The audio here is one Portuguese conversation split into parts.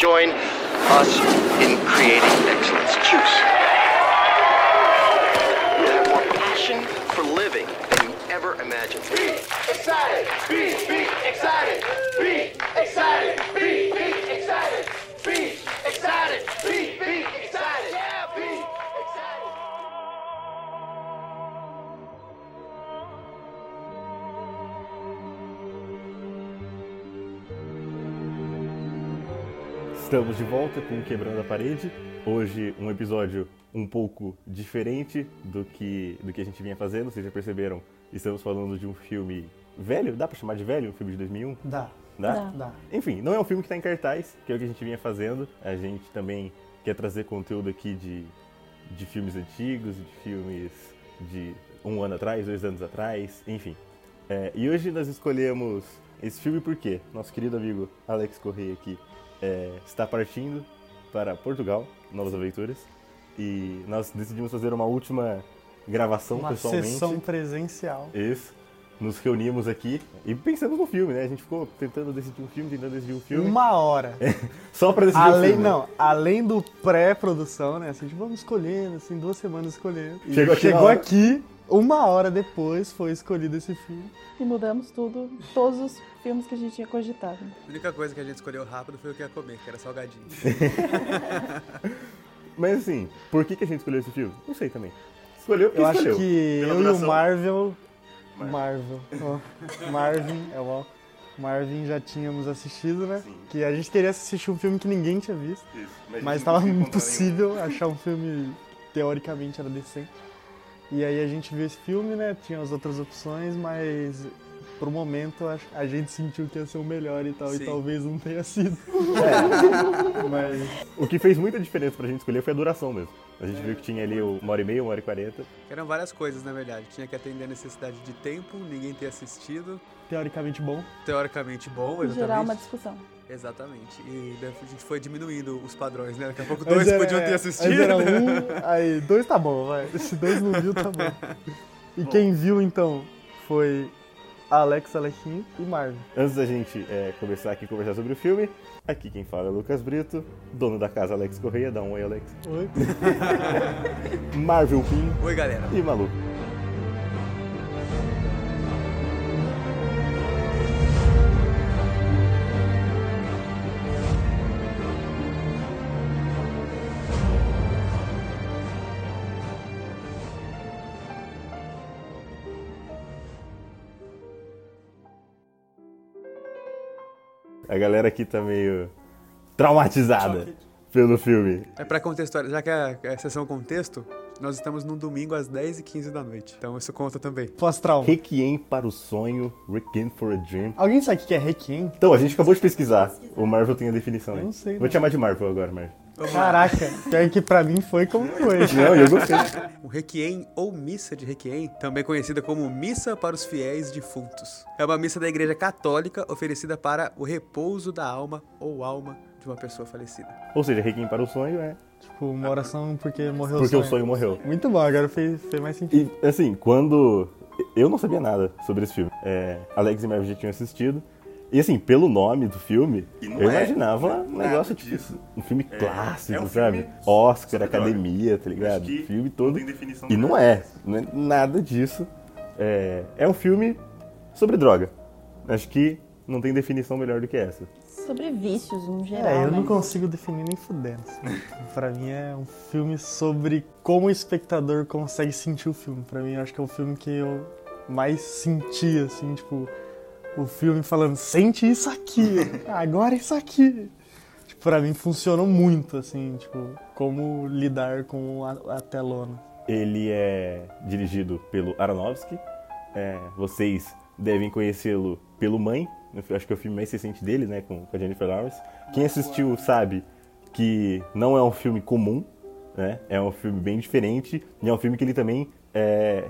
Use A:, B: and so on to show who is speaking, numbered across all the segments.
A: join us in creating excellence. Juice. You have more passion for living than you ever imagined.
B: Be excited. Be, be excited. Be excited. Be, be
C: Estamos de volta com Quebrando a Parede. Hoje um episódio um pouco diferente do que, do que a gente vinha fazendo. Vocês já perceberam, estamos falando de um filme velho, dá pra chamar de velho? Um filme de 2001?
D: Dá,
C: Dá?
E: Dá.
D: dá.
C: Enfim, não é um filme que está em cartaz, que é o que a gente vinha fazendo. A gente também quer trazer conteúdo aqui de, de filmes antigos, de filmes de um ano atrás, dois anos atrás, enfim. É, e hoje nós escolhemos esse filme porque nosso querido amigo Alex Correia aqui é, está partindo para Portugal, Novas Aventuras, e nós decidimos fazer uma última gravação
D: Uma
C: pessoalmente.
D: sessão presencial.
C: Isso. Nos reunimos aqui e pensamos no filme, né? A gente ficou tentando decidir um filme, tentando decidir um filme.
D: Uma hora.
C: Só pra decidir um
D: Além,
C: filme.
D: não, além do pré-produção, né? Assim, tipo, vamos escolhendo, assim, duas semanas escolhendo.
C: Chegou
D: chegou aqui, uma hora depois foi escolhido esse filme.
E: E mudamos tudo, todos os filmes que a gente tinha cogitado.
F: A única coisa que a gente escolheu rápido foi o que ia comer, que era salgadinho.
C: Mas assim, por que, que a gente escolheu esse filme? Não sei também. Escolheu porque
D: Eu acho
C: escolheu.
D: que
C: Pela
D: eu e o
C: duração.
D: Marvel. Marvel. ó, Marvin, é o Marvin já tínhamos assistido, né?
C: Sim.
D: Que a gente queria assistir um filme que ninguém tinha visto.
C: Isso,
D: Mas estava impossível achar um filme teoricamente era decente. E aí a gente viu esse filme, né? Tinha as outras opções, mas pro momento a- a gente sentiu que ia ser o melhor e tal,
F: Sim.
D: e talvez não tenha sido. mas
C: nenhum. O que fez muita diferença pra gente escolher foi a duração mesmo. A gente viu que tinha ali uma hora e meia, uma hora e quarenta.
F: Eram várias coisas, na verdade. Tinha que atender a necessidade de tempo, ninguém ter assistido.
D: teoricamente bom.
F: Teoricamente bom,
E: E
F: exatamente.
E: gerar uma discussão.
F: Exatamente. E a gente foi diminuindo os padrões, né? Daqui a pouco dois
D: era-
F: podiam ter
D: é,
F: assistido.
D: antes era um, aí dois tá bom, vai. Se dois não viu, tá bom. E quem viu então foi Alex Alequim e Marvin.
C: Antes da gente é, começar aqui a conversar sobre o filme, aqui quem fala é Lucas Brito, dono da casa Alex Correia, dá um oi Alex.
D: Oi.
C: Marvel Pin
F: Oi, galera.
C: e Malu. A galera aqui tá meio traumatizada pelo filme.
F: É pra contextualizar, já que é é a sessão contexto, nós estamos num domingo às 10h15 da noite. Então isso conta também.
D: Pós-trauma.
C: Requiem para o sonho, Requiem for a Dream.
D: Alguém sabe o que é Requiem?
C: Então, a gente acabou de pesquisar. O Marvel tem a definição aí.
D: Eu não sei,
C: Vou
D: não.
C: te chamar de Marvel agora, Marvel.
D: Caraca, pior que pra mim foi como foi.
C: Não, eu gostei.
F: O Requiem ou Missa de Requiem, também conhecida como Missa para os Fiéis Defuntos. É uma missa da Igreja Católica oferecida para o repouso da alma ou alma de uma pessoa falecida.
C: Ou seja, Requiem para o sonho é
D: Tipo, uma oração porque morreu
C: porque
D: o
C: o sonho morreu.
D: Muito bom, agora fez, fez mais sentido.
C: E, assim, quando... Eu não sabia nada sobre esse filme. É, Alex e Marvel já tinham assistido. E, assim, pelo nome do filme, eu
G: é
C: imaginava um negócio, tipo,
G: disso.
C: um filme clássico,
G: é um
C: sabe?
G: filme
C: Oscar, academia, tá ligado?
G: Acho que
C: Filme
G: não
C: todo.
G: tem definição
C: E não é, não é nada disso. É, é um filme sobre droga. Acho que não tem definição melhor do que essa.
E: Sobre vícios, em geral.
D: É, eu
E: né?
D: não consigo definir nem fudendo. assim. pra mim é um filme sobre como o espectador consegue sentir o filme. Pra mim, eu acho que é o filme que eu mais senti, assim, tipo, o filme falando, sente isso aqui, agora isso aqui. Tipo, pra mim funcionou muito, assim, tipo, como lidar com a, a telona.
C: Ele é dirigido pelo Aronofsky. É, vocês devem conhecê-lo pelo Mãe. Acho que é o filme mais recente dele, né? Com, com a Jennifer Lawrence. Quem assistiu sabe que não é um filme comum, né? É um filme bem diferente. E é um filme que ele também é,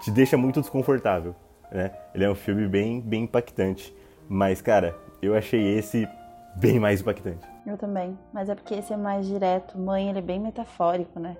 C: te deixa muito desconfortável, né? Ele é um filme bem, bem impactante. Mas, cara, eu achei esse bem mais impactante.
E: Eu também. Mas é porque esse é mais direto. Mãe, ele é bem metafórico, né?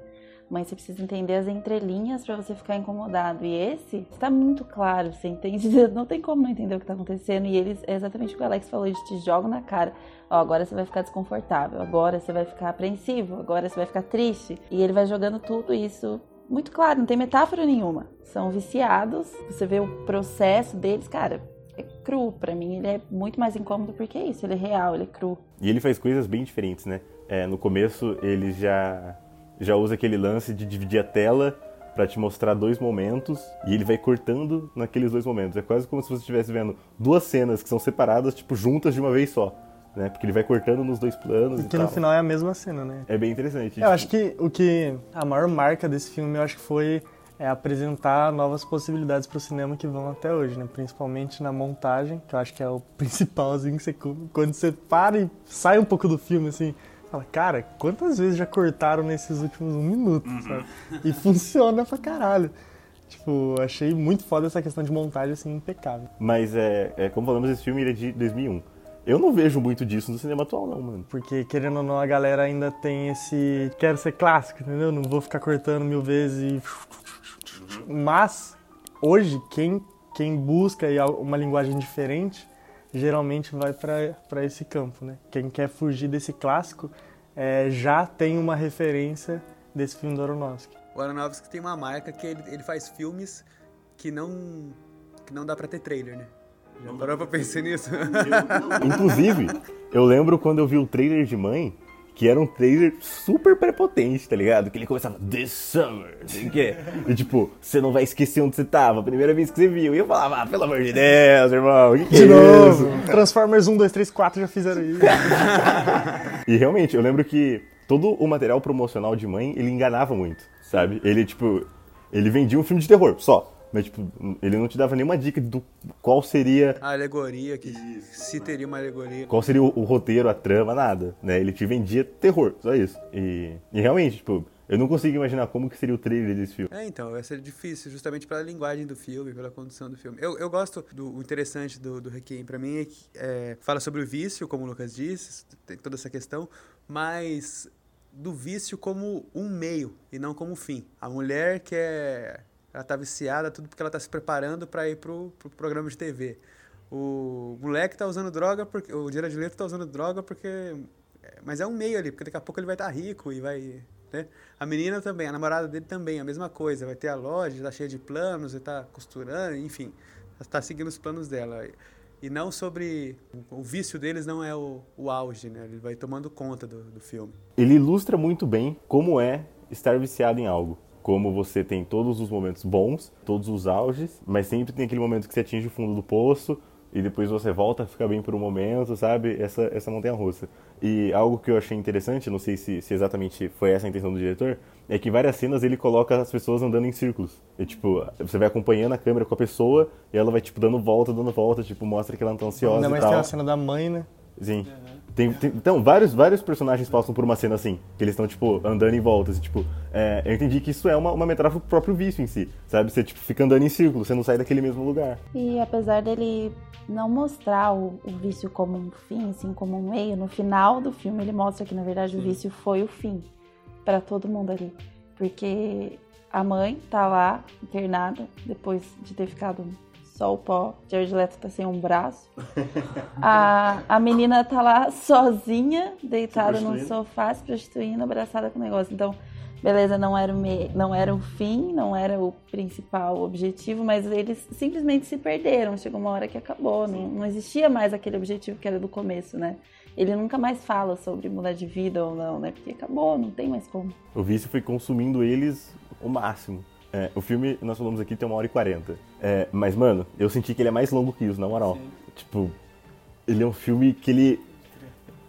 E: Mãe, você precisa entender as entrelinhas pra você ficar incomodado. E esse está muito claro, você entende? Não tem como não entender o que tá acontecendo. E eles, é exatamente o que o Alex falou, eles te jogam na cara. Ó, agora você vai ficar desconfortável, agora você vai ficar apreensivo, agora você vai ficar triste. E ele vai jogando tudo isso muito claro, não tem metáfora nenhuma. São viciados, você vê o processo deles, cara, é cru. Pra mim, ele é muito mais incômodo porque é isso, ele é real, ele é cru.
C: E ele faz coisas bem diferentes, né? É, no começo ele já, já usa aquele lance de dividir a tela pra te mostrar dois momentos e ele vai cortando naqueles dois momentos. É quase como se você estivesse vendo duas cenas que são separadas, tipo, juntas de uma vez só. Né? Porque ele vai cortando nos dois planos e
D: Que no
C: tal.
D: final é a mesma cena, né?
C: É bem interessante.
D: Eu acho que o que a maior marca desse filme, eu acho que foi é, apresentar novas possibilidades para o cinema que vão até hoje, né? Principalmente na montagem, que eu acho que é o principal, assim, que você, quando você para e sai um pouco do filme, assim, fala, cara, quantas vezes já cortaram nesses últimos um minuto, sabe? E funciona pra caralho. Tipo, achei muito foda essa questão de montagem, assim, impecável.
C: Mas é, é, como falamos, esse filme ele é de 2001. Eu não vejo muito disso no cinema atual, não, mano.
D: Porque, querendo ou não, a galera ainda tem esse. Quero ser clássico, entendeu? Não vou ficar cortando mil vezes e. Mas, hoje, quem, quem busca uma linguagem diferente, geralmente vai para esse campo, né? Quem quer fugir desse clássico é, já tem uma referência desse filme do Aronofsky.
F: O Aronofsky tem uma marca que ele, ele faz filmes que não, que não dá pra ter trailer, né? Já parou pra pensar nisso?
C: Inclusive, eu lembro quando eu vi o trailer de Mãe, que era um trailer super prepotente, tá ligado? Que ele começava, This Summer, assim, que E tipo, você não vai esquecer onde você tava, a primeira vez que você viu. E eu falava, ah, pelo amor de Deus, irmão, que que
D: De
C: é
D: novo!
C: isso?
D: Transformers 1, 2, 3, 4 já fizeram isso.
C: E realmente, eu lembro que todo o material promocional de Mãe, ele enganava muito, sabe? Ele, tipo, ele vendia um filme de terror, só. Mas, tipo, ele não te dava nenhuma dica do qual seria
F: A alegoria, que se teria uma alegoria.
C: qual seria o, o roteiro, a trama, nada, né? Ele te vendia terror, só isso. E, e realmente, tipo, eu não consigo imaginar como que seria o trailer desse filme.
F: É, então, vai ser difícil, justamente pela linguagem do filme, pela condição do filme. Eu, eu gosto do o interessante do, do Requiem, pra mim, é que é, fala sobre o vício, como o Lucas disse, tem toda essa questão, mas do vício como um meio e não como um fim. A mulher que é. Ela tá viciada, tudo porque ela tá se preparando para ir pro, pro programa de TV. O moleque tá usando droga porque. O Jared Leto tá usando droga porque. é, Mas é um meio ali, porque daqui a pouco ele vai estar rico e vai. Né? A menina também, a namorada dele também, a mesma coisa. Vai ter a loja, tá cheia de planos, ele tá costurando, enfim. Tá seguindo os planos dela. E não sobre. O vício deles não é o, o auge, né? Ele vai tomando conta do, do filme.
C: Ele ilustra muito bem como é estar viciado em algo. Como você tem todos os momentos bons, todos os auges, mas sempre tem aquele momento que você atinge o fundo do poço e depois você volta a ficar bem por um momento, sabe? Essa, essa montanha russa. E algo que eu achei interessante, não sei se, se exatamente foi essa a intenção do diretor, é que várias cenas ele coloca as pessoas andando em círculos. E, tipo, você vai acompanhando a câmera com a pessoa e ela vai, tipo, dando volta, dando volta, tipo, mostra que ela não tá ansiosa
D: Ainda
C: e
D: mais
C: tal.
D: tem a cena da mãe, né?
C: Sim. Tem, tem- então, vários, vários personagens passam por uma cena assim, que eles estão, tipo, andando em voltas. E, tipo, é, eu entendi que isso é uma, uma metáfora pro próprio vício em si, sabe? Você, tipo, fica andando em círculo, você não sai daquele mesmo lugar.
E: E apesar dele não mostrar o, o vício como um fim, assim, como um meio, no final do filme ele mostra que na verdade o vício foi o fim pra todo mundo ali. Porque a mãe tá lá internada depois de ter ficado só o pó. Jared Leto tá sem um braço. A, a menina tá lá sozinha, deitada no sofá, se prostituindo, abraçada com o negócio. Então, beleza, não era, o me... não era o fim, não era o principal objetivo, mas eles simplesmente se perderam. Chegou uma hora que acabou, não, não existia mais aquele objetivo que era do começo, né? Ele nunca mais fala sobre mudar de vida ou não, né? Porque acabou, não tem mais como.
C: O vício foi consumindo eles o máximo. É, o filme, nós falamos aqui, tem uma hora e quarenta. É, mas, mano, eu senti que ele é mais longo que isso, na moral. Tipo, ele é um filme que ele.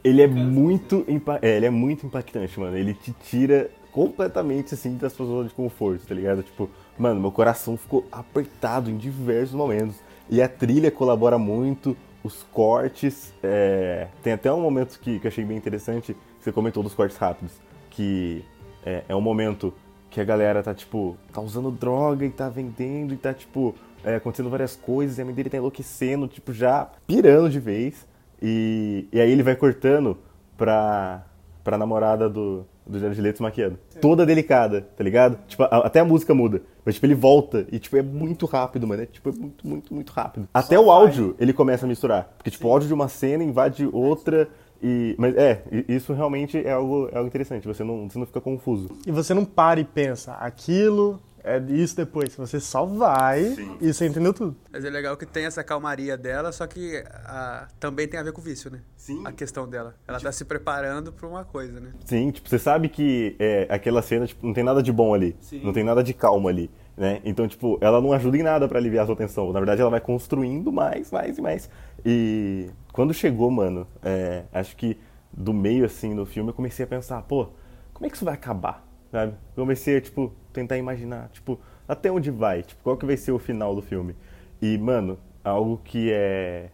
C: Ele é muito. É, ele é muito impactante, mano. Ele te tira completamente, assim, da sua zona de conforto, tá ligado? Tipo, mano, meu coração ficou apertado em diversos momentos. E a trilha colabora muito, os cortes. é, Tem até um momento que, que eu achei bem interessante, você comentou dos cortes rápidos. Que é, é um momento que a galera tá, tipo, tá usando droga e tá vendendo e tá, tipo, é, acontecendo várias coisas, e a mãe dele tá enlouquecendo, tipo, já pirando de vez. E, e aí ele vai cortando pra, pra namorada do, do Jared Leto maquiando. Toda delicada, tá ligado? Tipo, a- até a música muda. Mas, tipo, ele volta e, tipo, é muito rápido, mano. É, tipo, é muito, muito, muito rápido. Até o áudio ele começa a misturar. Porque, tipo, o áudio de uma cena invade outra e... Mas, é, isso realmente é algo, é algo interessante. Você não, você não fica confuso.
D: E você não para e pensa, aquilo é isso depois. Você só vai e você entendeu tudo.
F: Mas é legal que tem essa calmaria dela, só que ah, também tem a ver com o vício, né?
C: Sim.
F: A questão dela. Ela tá se preparando pra uma coisa, né?
C: Sim, tipo, você sabe que é, aquela cena, tipo, não tem nada de bom ali.
F: Sim.
C: Não tem nada de calma ali, né? Então, tipo, ela não ajuda em nada pra aliviar a sua tensão. Na verdade, ela vai construindo mais, mais e mais. E quando chegou, mano, é, acho que do meio, assim, do filme, eu comecei a pensar, pô, como é que isso vai acabar, sabe? Eu comecei a, tipo, tentar imaginar, tipo, até onde vai? Tipo, qual que vai ser o final do filme? E, mano, algo que é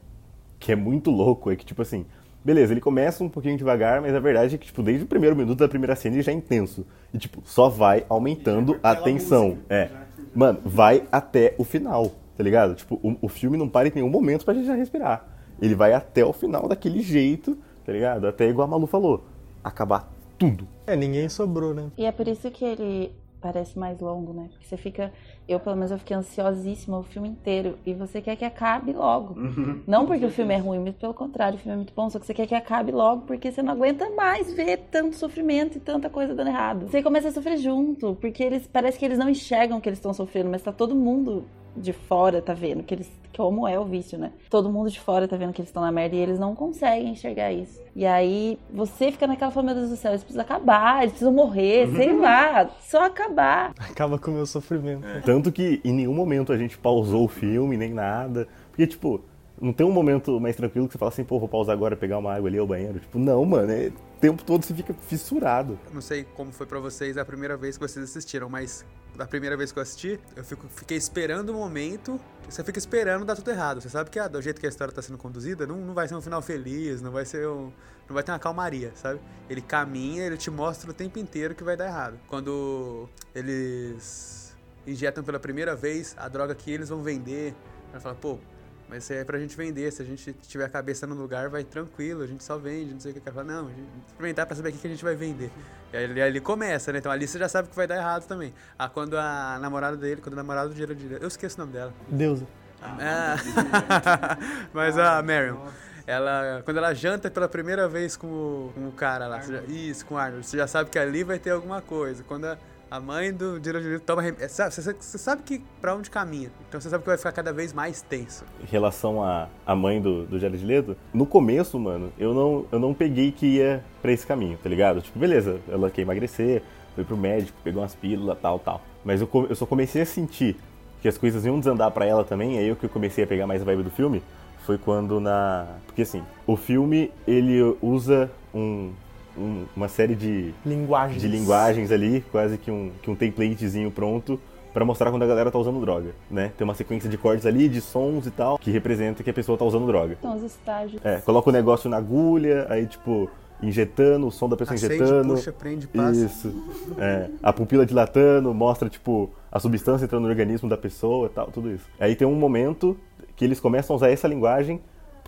C: que é muito louco é que, tipo assim, beleza, ele começa um pouquinho devagar, mas a verdade é que, tipo, desde o primeiro minuto da primeira cena ele já é intenso. E, tipo, só vai aumentando a tensão. É. Mano, vai até o final, tá ligado? Tipo, o, o filme não para em nenhum momento pra gente já respirar. Ele vai até o final daquele jeito, tá ligado? Até igual a Malu falou, acabar tudo.
D: É, ninguém sobrou, né?
E: E é por isso que ele parece mais longo, né? Porque você fica. Eu, pelo menos, eu fiquei ansiosíssima o filme inteiro. E você quer que acabe logo. não porque o filme é ruim, mas pelo contrário, o filme é muito bom. Só que você quer que acabe logo porque você não aguenta mais ver tanto sofrimento e tanta coisa dando errado. Você começa a sofrer junto, porque eles parece que eles não enxergam que eles estão sofrendo, mas tá todo mundo de fora tá vendo que eles como é o vício, né? Todo mundo de fora tá vendo que eles estão na merda e eles não conseguem enxergar isso. E aí você fica naquela fala, meu Deus do céu, eles precisam acabar, eles precisam morrer, sei lá, só acabar.
D: Acaba com o meu sofrimento.
C: Tanto que em nenhum momento a gente pausou o filme, nem nada. Porque, tipo, não tem um momento mais tranquilo que você fala assim, pô, vou pausar agora, pegar uma água ali ao banheiro. Tipo, não, mano, é o tempo todo você fica fissurado.
F: Não sei como foi pra vocês a primeira vez que vocês assistiram, mas da primeira vez que eu assisti, eu fico- fiquei esperando o momento. Você fica esperando dar tudo errado. Você sabe que ah, do jeito que a história tá sendo conduzida, não, não vai ser um final feliz, não vai ser um. Não vai ter uma calmaria, sabe? Ele caminha, ele te mostra o tempo inteiro que vai dar errado. Quando eles injetam pela primeira vez a droga que eles vão vender, ela fala, pô, mas isso aí é pra gente vender. Se a gente tiver a cabeça no lugar, vai tranquilo, a gente só vende, não sei o que. Ela fala, não, a experimentar pra saber o que a gente vai vender. E aí ele, começa, né? Então ali você já sabe que vai dar errado também. Ah, quando a namorada dele, quando o namorado dele, eu esqueço o nome dela.
D: Deusa.
F: Ah, mas a Marion. Ela, quando ela janta pela primeira vez com o, com o cara lá, já- isso, com o Arnold, você já sabe que ali vai ter alguma coisa. Quando a, a mãe do Leto toma rem- é, sabe, você, sabe que pra onde caminha. Então você sabe que vai ficar cada vez mais tenso.
C: Em relação à à mãe do, do Jared Leto, no começo, mano, eu não, eu não peguei que ia pra esse caminho, tá ligado? Tipo, beleza, ela quer emagrecer, foi pro médico, pegou umas pílulas, tal, tal. Mas eu, eu só comecei a sentir que as coisas iam desandar pra ela também, aí eu que comecei a pegar mais a vibe do filme, foi quando na... Porque assim, o filme, ele usa um, um- uma série de,
D: Linguagens.
C: de linguagens ali, quase que um, que um templatezinho pronto pra mostrar quando a galera tá usando droga, né? Tem uma sequência de cortes ali, de sons e tal, que representa que a pessoa tá usando droga.
E: Então, os estágios.
C: É, coloca o negócio na agulha, aí tipo, injetando, o som da pessoa
F: Acende,
C: injetando.
F: puxa, prende, passa.
C: Isso. É, a pupila dilatando, mostra, tipo, a substância entrando no organismo da pessoa e tal, tudo isso. Aí tem um momento que eles começam a usar essa linguagem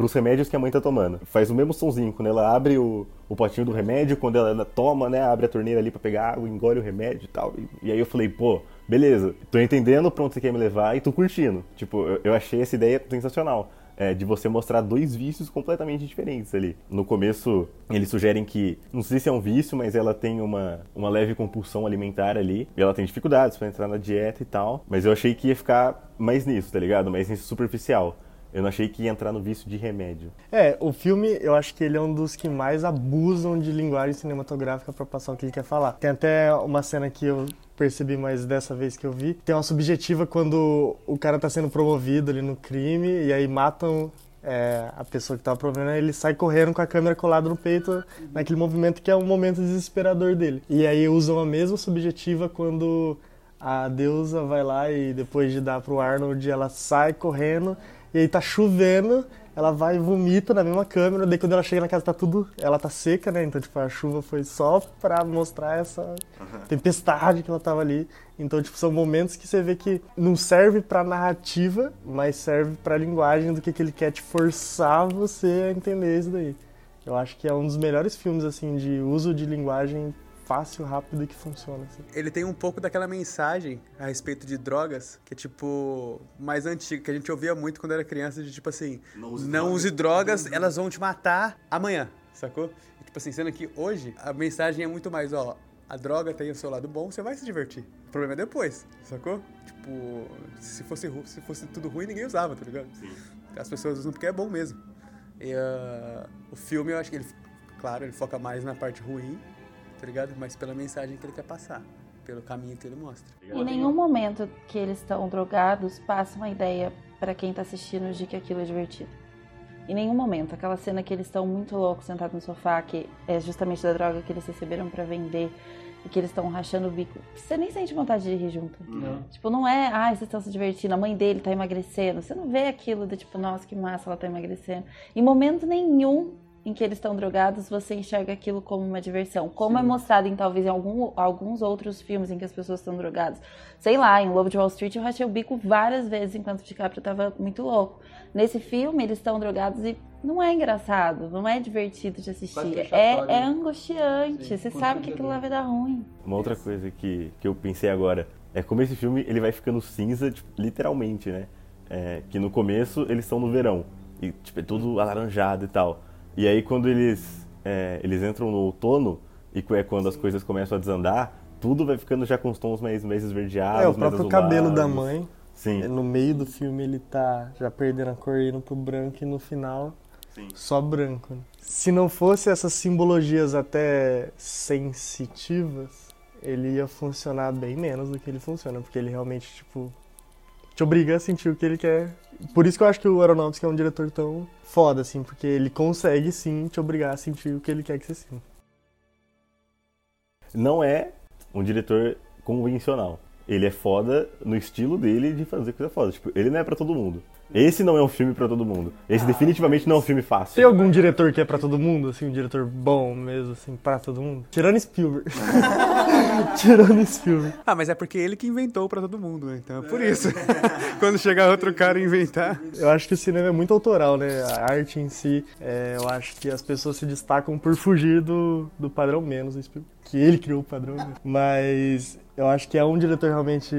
C: pros remédios que a mãe tá tomando. Faz o mesmo sonzinho, quando ela abre o, o potinho do remédio, quando ela toma, né, abre a torneira ali pra pegar água, engole o remédio e tal. E, e aí eu falei, pô, beleza, tô entendendo pra onde você quer me levar e tô curtindo. Tipo, eu, eu achei essa ideia sensacional. é, de você mostrar dois vícios completamente diferentes ali. No começo, eles sugerem que, não sei se é um vício, mas ela tem uma, uma leve compulsão alimentar ali. E ela tem dificuldades para entrar na dieta e tal. Mas eu achei que ia ficar mais nisso, tá ligado? Mais nisso superficial. Eu não achei que ia entrar no vício de remédio.
D: É, o filme, eu acho que ele é um dos que mais abusam de linguagem cinematográfica pra passar o que ele quer falar. Tem até uma cena que eu percebi mais dessa vez que eu vi. Tem uma subjetiva quando o cara tá sendo promovido ali no crime e aí matam é, a pessoa que tava promovendo, ele sai correndo com a câmera colada no peito naquele movimento que é um momento desesperador dele. E aí usam a mesma subjetiva quando a deusa vai lá e depois de dar pro Arnold, ela sai correndo e aí tá chovendo, ela vai e vomita na mesma câmera, daí quando ela chega na casa tá tudo, ela tá seca, né? Então, tipo, a chuva foi só pra mostrar essa tempestade que ela tava ali. Então, tipo, são momentos que você vê que não serve pra narrativa, mas serve pra linguagem do que, que ele quer te forçar você a entender isso daí. Eu acho que é um dos melhores filmes, assim, de uso de linguagem fácil, rápido e que funciona. Assim.
F: Ele tem um pouco daquela mensagem a respeito de drogas, que é tipo, mais antiga, que a gente ouvia muito quando era criança, de tipo assim, não use, drogas, elas vão te matar amanhã, sacou? E, tipo assim, sendo que hoje a mensagem é muito mais, ó, a droga tem o seu lado bom, você vai se divertir. O problema é depois, sacou? Tipo, se fosse, se fosse tudo ruim, ninguém usava, tá ligado? As pessoas usam porque é bom mesmo. E ah, o filme, eu acho que ele, claro, ele foca mais na parte ruim, tá ligado? Mas pela mensagem que ele quer passar, pelo caminho que ele mostra.
E: Em nenhum momento que eles estão drogados passa uma ideia pra quem tá assistindo de que aquilo é divertido. Em nenhum momento. Aquela cena que eles estão muito loucos sentados no sofá, que é justamente da droga que eles receberam pra vender e que eles estão rachando o bico. Você nem sente vontade de rir junto. Tipo, não é, ah, vocês estão se divertindo, a mãe dele tá emagrecendo. Você não vê aquilo de tipo, nossa, que massa, ela tá emagrecendo. Em momento nenhum em que eles estão drogados, você enxerga aquilo como uma diversão. Como é mostrado em talvez em algum- alguns outros filmes em que as pessoas estão drogadas. Sei lá, em Lobo de Wall Street eu rachei o bico várias vezes enquanto o DiCaprio tava muito louco. Nesse filme eles estão drogados e não é engraçado, não é divertido de assistir. É,
G: fechatório,
E: é
G: né?
E: angustiante.
G: Sim,
E: você sabe que aquilo lá vai dar ruim.
C: Uma outra coisa que, que eu pensei agora é como esse filme ele vai ficando cinza, tipo, literalmente, né? É, que no começo eles estão no verão e tipo, é tudo alaranjado e tal. E aí quando eles, é, eles entram no outono e é quando as coisas começam a desandar, tudo vai ficando já com os tons mais, mais esverdeados,
D: é, o
C: mais
D: próprio cabelo da mãe.
C: Sim.
D: No meio do filme ele tá já perdendo a cor indo pro branco e no final
C: Sim.
D: só branco. Se não fosse essas simbologias até sensitivas, ele ia funcionar bem menos do que ele funciona, porque ele realmente, tipo, te obriga a sentir o que ele quer. Por isso que eu acho que o Aronofsky é um diretor tão foda, assim, porque ele consegue sim te obrigar a sentir o que ele quer que você sinta.
C: Não é um diretor convencional. Ele é foda no estilo dele de fazer coisa foda. Tipo, ele não é pra todo mundo. Esse não é um filme pra todo mundo. Esse definitivamente não é um filme fácil.
D: Tem algum diretor que é pra todo mundo, assim, um diretor bom mesmo, assim, pra todo mundo? Tirando Spielberg. Tirando Spielberg.
F: Ah, mas é porque ele que inventou pra todo mundo, né? Então é por isso. Quando chegar outro cara e inventar.
D: Eu acho que o cinema é muito autoral, né? A arte em si, é, eu acho que as pessoas se destacam por fugir do, do padrão menos, que ele criou o padrão. Né? Mas eu acho que é um diretor realmente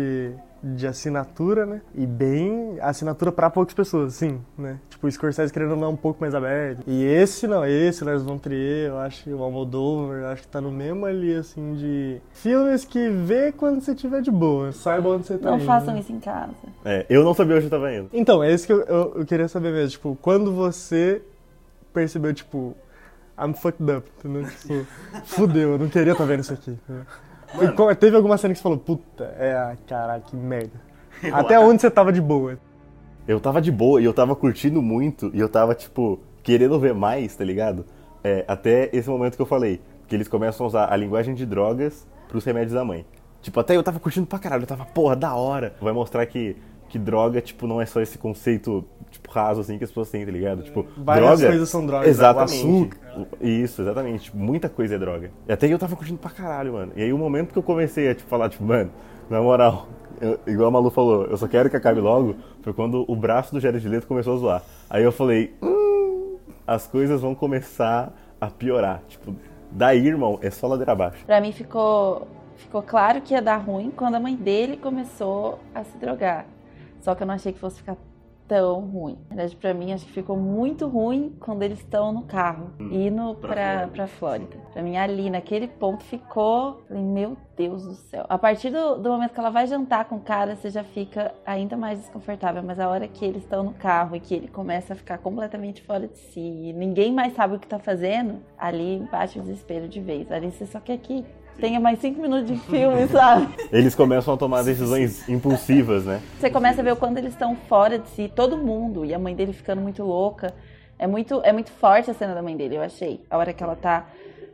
D: de assinatura, né? E bem assinatura pra poucas pessoas, sim, né? Tipo, o Scorsese querendo dar um pouco mais aberto. E esse não, esse, Lars von Trier, eu acho que o Almodóvar, eu acho que tá no mesmo ali, assim, de filmes que vê quando você tiver de boa, saiba onde você tá
E: Não
D: indo,
E: façam
D: né?
E: isso em casa.
C: É, eu não sabia onde eu tava indo.
D: Então, é isso que eu, eu, eu queria saber mesmo. Tipo, quando você percebeu, tipo, I'm fucked up, entendeu? Tipo, fudeu, eu não queria estar vendo isso aqui. entendeu? Co- teve alguma cena que você falou, puta, é, caralho, que merda. Até onde você tava de boa?
C: Eu tava de boa e eu tava curtindo muito e eu tava, tipo, querendo ver mais, tá ligado? É, até esse momento que eu falei, que eles começam a usar a linguagem de drogas pros remédios da mãe. Tipo, até eu tava curtindo pra caralho, eu tava, porra, da hora. Vai mostrar que, que droga, tipo, não é só esse conceito, tipo, raso, assim, que as pessoas têm, tá ligado? Tipo,
D: Várias
C: droga...
D: coisas são drogas?
C: Exatamente.
D: Açúcar.
C: Isso, exatamente. Tipo, muita coisa é droga. E até eu tava curtindo pra caralho, mano. E aí o momento que eu comecei a, tipo, falar, tipo, mano, na moral, eu- igual a Malu falou, eu só quero que acabe logo, foi quando o braço do Jared Leto começou a zoar. Aí eu falei, hum, as coisas vão começar a piorar. Tipo, daí, irmão, é só ladeira abaixo.
E: Pra mim ficou, ficou claro que ia dar ruim quando a mãe dele começou a se drogar. Só que eu não achei que fosse ficar tão ruim. Na verdade, pra mim, acho que ficou muito ruim quando eles estão no carro, indo pra, pra Flórida. Pra mim, ali, naquele ponto, ficou... Falei, meu Deus do céu. A partir do, do momento que ela vai jantar com o cara, você já fica ainda mais desconfortável. Mas a hora que eles estão no carro e que ele começa a ficar completamente fora de si, e ninguém mais sabe o que tá fazendo, ali bate o desespero de vez. Ali você só quer que tenha mais cinco minutos de filme, sabe?
C: Eles começam a tomar decisões impulsivas, né?
E: Você começa a ver o quanto eles estão fora de si, todo mundo, e a mãe dele ficando muito louca. É muito, é muito forte a cena da mãe dele, eu achei. A hora que ela tá.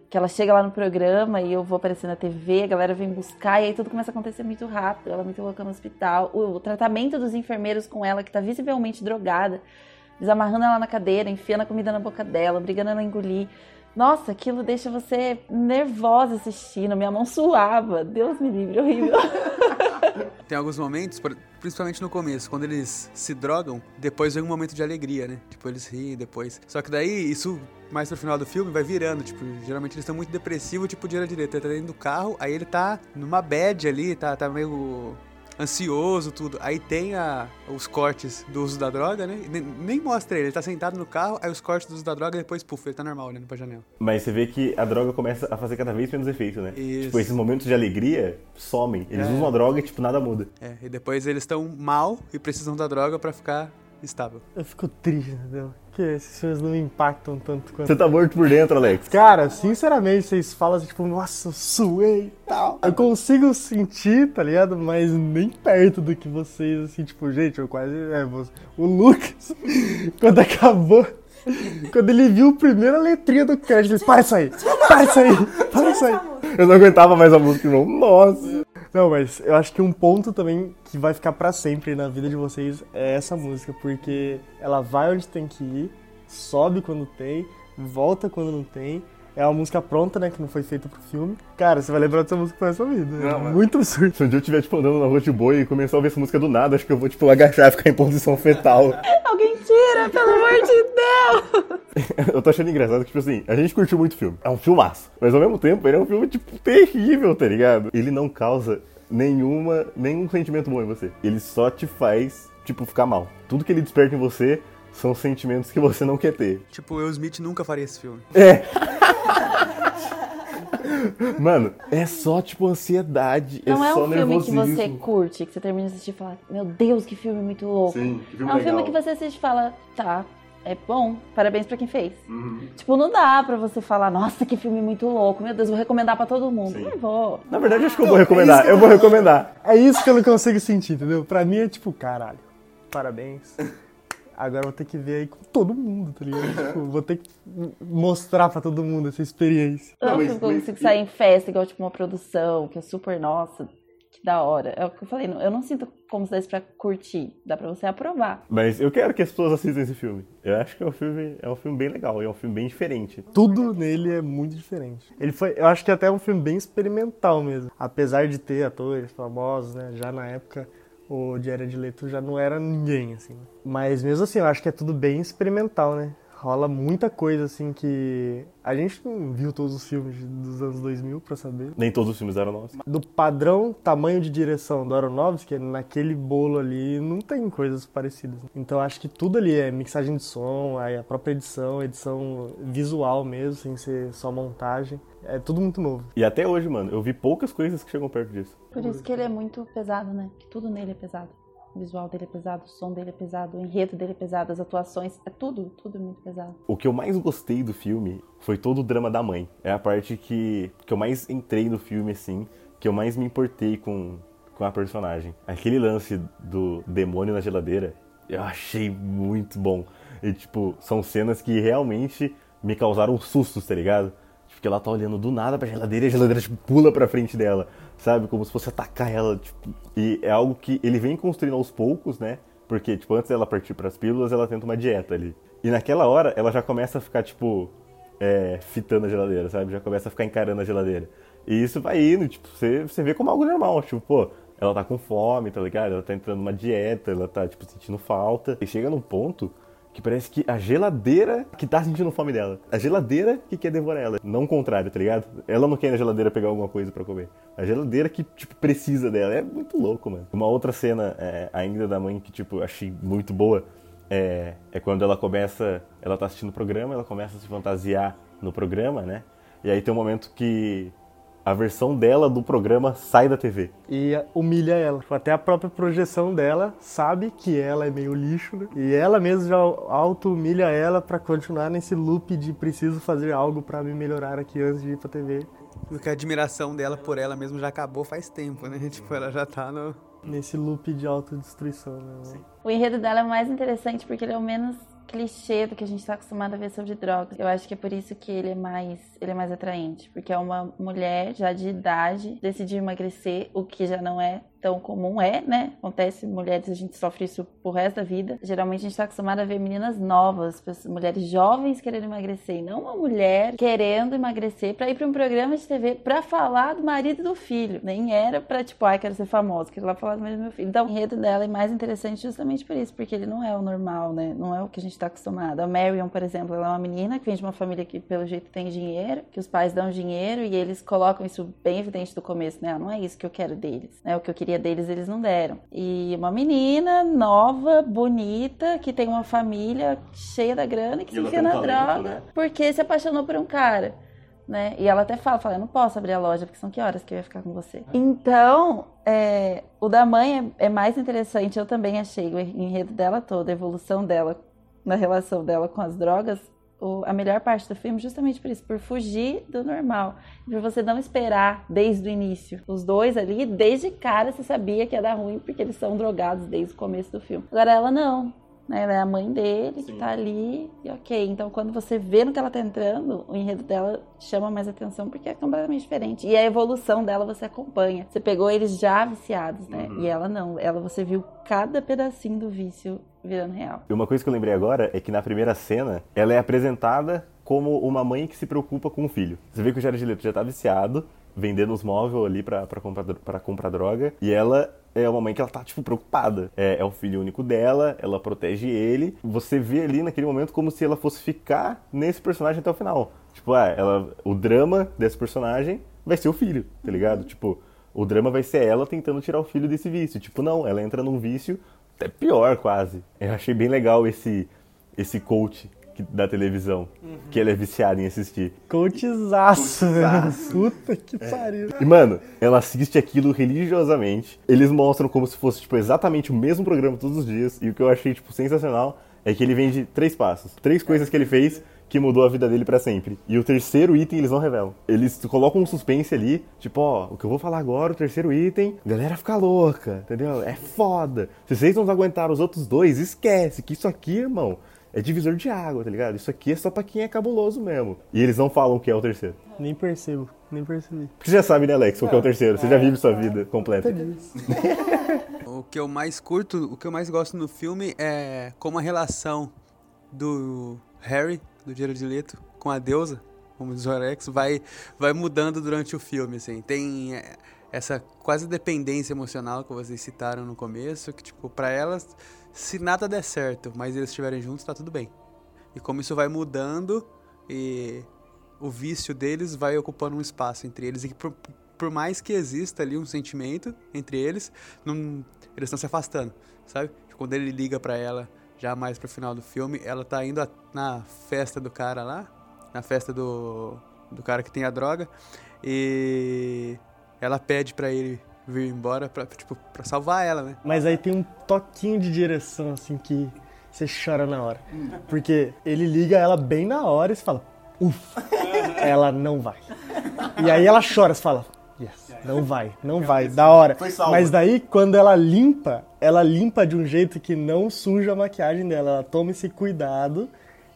E: Que ela chega lá no programa e eu vou aparecer na TV, a galera vem buscar, e aí tudo começa a acontecer muito rápido. Ela é muito louca no hospital. O, o tratamento dos enfermeiros com ela, que tá visivelmente drogada, desamarrando ela na cadeira, enfiando a comida na boca dela, obrigando ela a engolir. Nossa, aquilo deixa você nervosa assistindo, minha mão suava. Deus me livre, horrível.
F: Tem alguns momentos, principalmente no começo, quando eles se drogam, depois vem um momento de alegria, né? Tipo, eles riem depois. Só que daí isso mais pro final do filme, vai virando. Tipo, geralmente eles estão muito depressivos, tipo, de direita. Ele tá dentro do carro, aí ele tá numa bad ali, tá, tá meio ansioso, tudo. Aí tem a, os cortes do uso da droga, né? Nem, nem mostra ele, ele tá sentado no carro, aí os cortes do uso da droga e depois, puf, ele tá normal olhando pra janela.
C: Mas você vê que a droga começa a fazer cada vez menos efeito, né?
F: Isso.
C: Tipo, esses momentos de alegria somem. Eles
F: É.
C: usam a droga e, tipo, nada muda.
F: É, e depois eles estão mal e precisam da droga pra ficar estável.
D: Eu fico triste, entendeu? Porque esses filmes não me impactam tanto quanto.
C: Você tá morto por dentro, Alex.
D: Cara, sinceramente, vocês falam assim, tipo, nossa, eu suei e tal. Eu consigo sentir, tá ligado? Mas nem perto do que vocês, assim, tipo, gente, eu quase. É, o Lucas, quando acabou. Quando ele viu a primeira letrinha do crédito, ele, para isso aí, para isso aí, para isso aí.
C: Eu não aguentava mais a música, irmão. Nossa.
D: Não, mas eu acho que um ponto também que vai ficar pra sempre na vida de vocês é essa música, porque ela vai onde tem que ir, sobe quando tem, volta quando não tem. É uma música pronta, né, que não foi feita pro filme. Cara, você vai lembrar dessa música pra essa vida.
C: Não,
D: é muito absurdo.
C: Se um dia eu estiver, tipo, andando na rua de boi e começar a ouvir essa música do nada, acho que eu vou, tipo, agachar e ficar em posição fetal.
E: Alguém tira, pelo amor de Deus!
C: eu tô achando engraçado que, tipo assim, a gente curtiu muito o filme. É um filmaço. Mas ao mesmo tempo, ele é um filme, tipo, terrível, tá ligado? Ele não causa nenhuma, nenhum sentimento bom em você. Ele só te faz, tipo, ficar mal. Tudo que ele desperta em você são sentimentos que você não quer ter.
F: Tipo, o Will Smith nunca faria esse filme.
C: Mano, é só, tipo, ansiedade.
E: Não é
C: só
E: um filme que você curte, que você termina de assistir e fala, meu Deus, que filme muito louco.
C: Sim, que filme
E: é um
C: legal.
E: filme que você assiste e fala, tá, é bom, parabéns pra quem fez.
C: Uhum.
E: Tipo, não dá pra você falar, nossa, que filme muito louco, meu Deus, vou recomendar pra todo mundo.
C: Sim.
E: Não vou.
C: Na verdade, acho que eu vou recomendar. Eu vou recomendar.
D: É isso que eu não consigo sentir, entendeu? Pra mim é tipo, caralho, parabéns. Agora eu vou ter que ver aí com todo mundo, tá ligado? Tipo, vou ter que mostrar pra todo mundo essa experiência.
E: Eu não
C: mas- mas-
E: consigo sair em festa, igual tipo uma produção, que é super, nossa, que da hora. É o que eu falei, não- eu não sinto como se desse pra curtir, dá pra você aprovar.
C: Mas eu quero que as pessoas assistam esse filme. Eu acho que é um filme, é um filme bem legal, é um filme bem diferente.
D: Tudo nele é muito diferente. Ele foi, eu acho que até é um filme bem experimental mesmo. Apesar de ter atores famosos, né? Já na época o Jared Leto já não era ninguém, assim. Mas mesmo assim, eu acho que é tudo bem experimental, né? Rola muita coisa, assim, que a gente não viu todos os filmes dos anos 2000 pra saber.
C: Nem todos os filmes eram nossos.
D: Do padrão tamanho de direção do Aronofsky, naquele bolo ali não tem coisas parecidas. Então acho que tudo ali é mixagem de som, a própria edição, edição visual mesmo, sem ser só montagem. É tudo muito novo.
C: E até hoje, mano, eu vi poucas coisas que chegam perto disso.
E: Por isso que ele é muito pesado, né? Que tudo nele é pesado. O visual dele é pesado, o som dele é pesado, o enredo dele é pesado, as atuações, é tudo, tudo é muito pesado.
C: O que eu mais gostei do filme foi todo o drama da mãe. É a parte que, que eu mais entrei no filme, assim, que eu mais me importei com, com a personagem. Aquele lance do demônio na geladeira, eu achei muito bom. E, tipo, são cenas que realmente me causaram sustos, tá ligado? Tipo, que ela tá olhando do nada pra geladeira e a geladeira, tipo, pula pra frente dela, sabe? Como se fosse atacar ela, tipo. E é algo que ele vem construindo aos poucos, né? Porque, tipo, antes dela partir pras pílulas, ela tenta uma dieta ali. E naquela hora, ela já começa a ficar, tipo, é, fitando a geladeira, sabe? Já começa a ficar encarando a geladeira. E isso vai indo, tipo, você, você vê como algo normal, tipo, pô, ela tá com fome, tá ligado? Ela tá entrando numa dieta, ela tá, tipo, sentindo falta. E chega num ponto que parece que a geladeira que tá sentindo fome dela. A geladeira que quer devorar ela. Não o contrário, tá ligado? Ela não quer ir na geladeira pegar alguma coisa pra comer. A geladeira que, tipo, precisa dela. É muito louco, mano. Uma outra cena é, ainda da mãe que, tipo, achei muito boa é, é quando ela começa. Ela tá assistindo o programa, ela começa a se fantasiar no programa, né? E aí tem um momento que a versão dela do programa sai da TV.
D: E humilha ela. Até a própria projeção dela sabe que ela é meio lixo, né? E ela mesma já auto-humilha ela pra continuar nesse loop de preciso fazer algo pra me melhorar aqui antes de ir pra TV.
F: Porque a admiração dela por ela mesmo já acabou faz tempo, né? Tipo, ela já tá no.
D: Nesse loop de autodestruição, né?
E: O enredo dela é mais interessante porque ele é o menos clichê do que a gente tá acostumado a ver sobre drogas. Eu acho que é por isso que ele é mais, ele é mais atraente, porque é uma mulher já de idade decidiu emagrecer, o que já não é tão comum é, né? Acontece, mulheres, a gente sofre isso pro resto da vida. Geralmente a gente tá acostumado a ver meninas novas, mulheres jovens querendo emagrecer, e não uma mulher querendo emagrecer pra ir pra um programa de TV pra falar do marido e do filho. Nem era pra, tipo, ai, quero ser famosa, quero lá falar do marido do meu filho. Então, o enredo dela é mais interessante justamente por isso, porque ele não é o normal, né? Não é o que a gente tá acostumado. A Marion, por exemplo, ela é uma menina que vem de uma família que, pelo jeito, tem dinheiro, que os pais dão dinheiro e eles colocam isso bem evidente do começo, né? Ah, Não é isso que eu quero deles, né? O que eu queria deles, eles não deram. E uma menina nova, bonita, que tem uma família cheia da grana e que
C: E
E: se enfia na
C: talento,
E: droga
C: né?
E: porque se apaixonou por um cara. Né? E ela até fala, fala, eu não posso abrir a loja, porque são que horas que eu ia ficar com você? Então, é, o da mãe é, é mais interessante, eu também achei o enredo dela toda, a evolução dela na relação dela com as drogas, o- a melhor parte do filme justamente por isso, por fugir do normal, por você não esperar desde o início. Os dois ali, desde cara, você sabia que ia dar ruim, porque eles são drogados desde o começo do filme. Agora ela não. Né? Ela é a mãe dele, que tá ali, e ok. Então, quando você vê no que ela tá entrando, o enredo dela chama mais atenção, porque é completamente diferente. E a evolução dela você acompanha. Você pegou eles já viciados, né? E ela não. Ela, você viu cada pedacinho do vício virando real.
C: E uma coisa que eu lembrei agora é que na primeira cena, ela é apresentada como uma mãe que se preocupa com o filho. Você vê que o Jared Leto já tá viciado, vendendo os móveis ali pra, comprar, pra comprar droga, e ela é uma mãe que ela tá, tipo, preocupada. É, é o filho único dela, ela protege ele. Você vê ali naquele momento como se ela fosse ficar nesse personagem até o final. Tipo, ah, ela, o drama desse personagem vai ser o filho, tá ligado? Tipo, o drama vai ser ela tentando tirar o filho desse vício. Tipo, não, ela entra num vício até pior quase. Eu achei bem legal esse esse coach da televisão, que ela é viciada em assistir.
D: Coachzaço, velho. Puta que pariu.
C: E mano, ela assiste aquilo religiosamente. Eles mostram como se fosse tipo exatamente o mesmo programa todos os dias. E o que eu achei tipo sensacional é que ele vende três passos, três coisas que ele fez que mudou a vida dele pra sempre. E o terceiro item eles não revelam. Eles colocam um suspense ali, tipo, ó, o que eu vou falar agora, o terceiro item, a galera fica louca, entendeu? É foda. Se vocês não aguentaram os outros dois, esquece que isso aqui, irmão, é divisor de água, tá ligado? Isso aqui é só pra quem é cabuloso mesmo. E eles não falam o que é o terceiro.
D: Nem percebo, nem percebi.
C: Porque você já sabe, né, Alex, o que é o terceiro. Você já vive sua vida completa.
F: O que eu mais curto, o que eu mais gosto no filme é como a relação do Harry, do Jared Leto, com a deusa, como diz o Alex, vai, vai mudando durante o filme, assim. Tem é, essa quase dependência emocional que vocês citaram no começo, que, tipo, pra elas, se nada der certo, mas eles estiverem juntos, tá tudo bem. E como isso vai mudando e o vício deles vai ocupando um espaço entre eles e por, por mais que exista ali um sentimento entre eles, não, eles estão se afastando, sabe? Quando ele liga pra ela, já mais pro final do filme, ela tá indo a- na festa do cara lá, na festa do, do cara que tem a droga, e ela pede pra ele vir embora pra, tipo, pra salvar ela, né?
D: Mas aí tem um toquinho de direção, assim, que você chora na hora. Porque ele liga ela bem na hora e você fala, ufa, ela não vai. E aí ela chora, você fala, yes, não vai, não vai, da hora. Mas daí, quando ela limpa, ela limpa de um jeito que não suja a maquiagem dela. Ela toma esse cuidado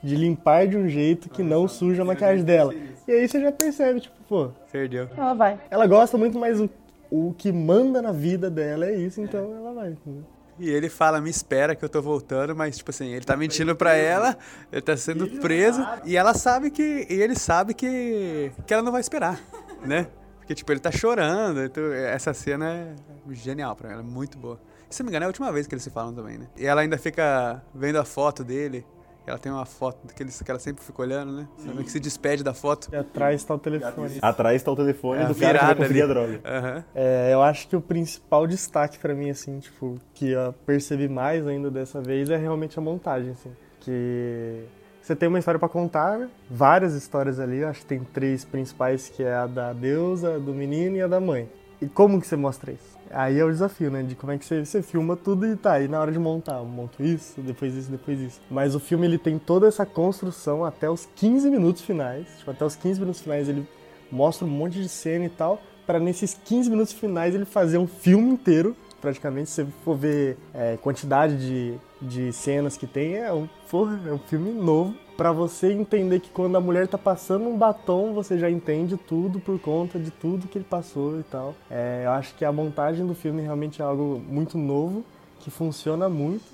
D: de limpar de um jeito que não suja a maquiagem dela. E aí você já percebe, tipo, pô,
F: Perdeu.
E: Ela vai.
D: ela gosta muito, mas o, o que manda na vida dela é isso, então ela vai. entendeu?
F: E ele fala, me espera que eu tô voltando, mas tipo assim, ele tá mentindo pra ela, ele tá sendo preso, e ela sabe que. E ele sabe que. que ela não vai esperar, né? Porque, tipo, ele tá chorando. Então, essa cena é genial pra ela, é muito boa. Se não me engano, é a última vez que eles se falam também, né? E ela ainda fica vendo a foto dele. Ela tem uma foto que, que ela sempre fica olhando, né? Ela que se despede da foto.
D: E atrás tá o telefone.
C: Atrás tá o telefone
F: É
C: do cara que vai a droga.
F: Aham.
D: É, eu acho que o principal destaque pra mim, assim, tipo, que eu percebi mais ainda dessa vez é realmente a montagem, assim. Que você tem uma história pra contar, várias histórias ali, eu acho que tem três principais, que é a da deusa, a do menino e a da mãe. E como que você mostra isso? Aí é o desafio, né? De como é que você, você filma tudo e tá, e na hora de montar, eu monto isso, depois isso, depois isso. Mas o filme, ele tem toda essa construção até os 15 minutos finais. Tipo, até os 15 minutos finais ele mostra um monte de cena e tal, para nesses 15 minutos finais ele fazer um filme inteiro, praticamente. Se você for ver é, quantidade de, de cenas que tem, é um, porra, é um filme novo pra você entender que quando a mulher tá passando um batom, você já entende tudo por conta de tudo que ele passou e tal. É, eu acho que a montagem do filme realmente é algo muito novo, que funciona muito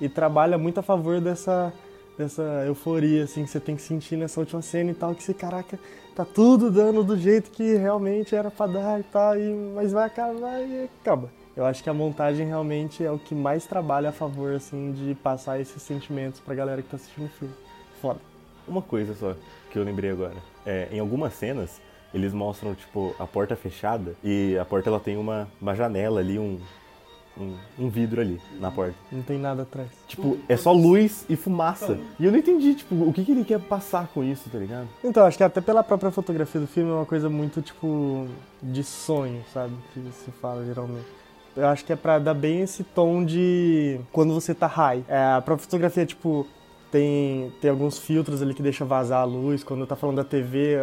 D: e trabalha muito a favor dessa, dessa euforia assim, que você tem que sentir nessa última cena e tal, que você, caraca, tá tudo dando do jeito que realmente era pra dar e tal, e, mas vai acabar e acaba. Eu acho que a montagem realmente é o que mais trabalha a favor, assim, de passar esses sentimentos pra galera que tá assistindo o filme. Foda.
C: Uma coisa só que eu lembrei agora. É, em algumas cenas, eles mostram, tipo, a porta fechada e a porta ela tem uma, uma janela ali, um, um, um vidro ali na porta.
D: Não tem nada atrás.
C: Tipo, é só luz e fumaça. E eu não entendi, tipo, o que, que ele quer passar com isso, tá ligado?
D: Então, acho que até pela própria fotografia do filme é uma coisa muito, tipo, de sonho, sabe? Que se fala geralmente. Eu acho que é pra dar bem esse tom de quando você tá high. É, a própria fotografia, tipo, tem, tem alguns filtros ali que deixa vazar a luz. Quando tá falando da TV,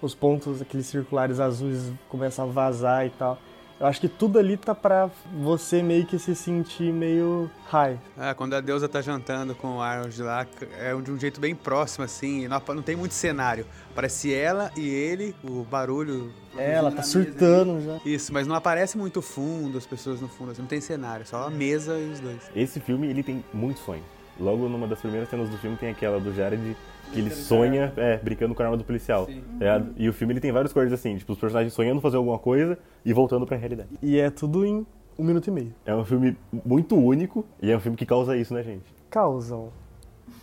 D: os pontos, aqueles circulares azuis começam a vazar e tal. Eu acho que tudo ali tá pra você meio que se sentir meio high.
F: Ah, quando a deusa tá jantando com o Arnold lá, é de um jeito bem próximo, assim, não, não tem muito cenário. Parece ela e ele, o barulho.
D: É, ela tá surtando
F: ali.
D: já.
F: Isso, mas não aparece muito fundo, as pessoas no fundo, assim, não tem cenário, só a mesa e os dois.
C: Esse filme, ele tem muito sonho. Logo numa das primeiras cenas do filme tem aquela do Jared que ele sonha, é, brincando com a arma do policial. tá? E o filme ele tem várias coisas assim, tipo, os personagens sonhando fazer alguma coisa e voltando pra realidade.
D: E é tudo em um minuto e meio.
C: É um filme muito único e é um filme que causa isso, né, gente?
D: Causam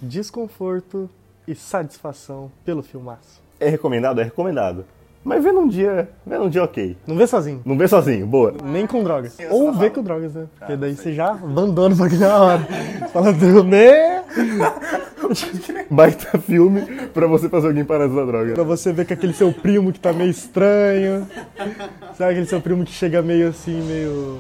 D: desconforto e satisfação pelo filmaço.
C: É recomendado? É recomendado. Mas vê num dia, vê num dia ok.
D: Não vê sozinho.
C: Não vê sozinho, boa.
D: Nem com drogas. Ou vê com drogas, né? Porque daí você já abandona bagulho na hora. Você fala, "Deus, né?
C: Baita filme pra você fazer alguém parar de usar droga.
D: Pra você ver que aquele seu primo que tá meio estranho. Sabe aquele seu primo que chega meio assim, meio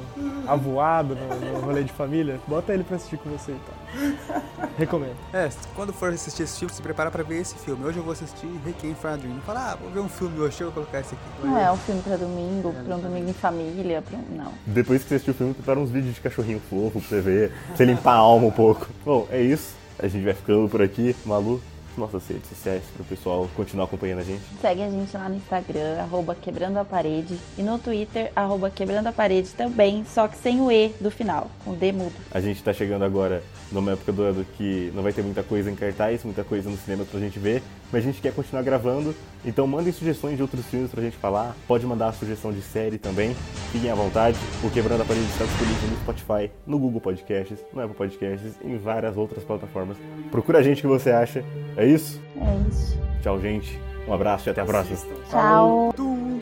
D: avoado no, no rolê de família? Bota ele pra assistir com você então. Recomendo.
F: É, quando for assistir esse filme, se prepara pra ver esse filme. Hoje eu vou assistir Requiem for a Dream. Não fala, ah, vou ver um filme hoje, eu colocar esse aqui.
E: Não é um filme pra domingo, pra um domingo em família, pra um... Não.
C: Depois que você assistiu o filme, prepara uns vídeos de cachorrinho fofo pra você ver, pra você limpar a alma um pouco. Bom, é isso. A gente vai ficando por aqui. Malu, nossas redes sociais pro pessoal continuar acompanhando a gente.
E: Segue a gente lá no Instagram, arroba quebrando a parede. E no Twitter, arroba quebrando a parede também, só que sem o E do final, com D mudo.
C: A gente tá chegando agora numa época do ano que não vai ter muita coisa em cartaz, muita coisa no cinema pra gente ver, mas a gente quer continuar gravando, então mandem sugestões de outros filmes pra gente falar, pode mandar a sugestão de série também, fiquem à vontade, o Quebrando a Parede está disponível no Spotify, no Google Podcasts, no Apple Podcasts em várias outras plataformas. Procura a gente que você acha, é isso?
E: É isso.
C: Tchau, gente, um abraço e até a próxima.
E: Tchau.
F: Tum,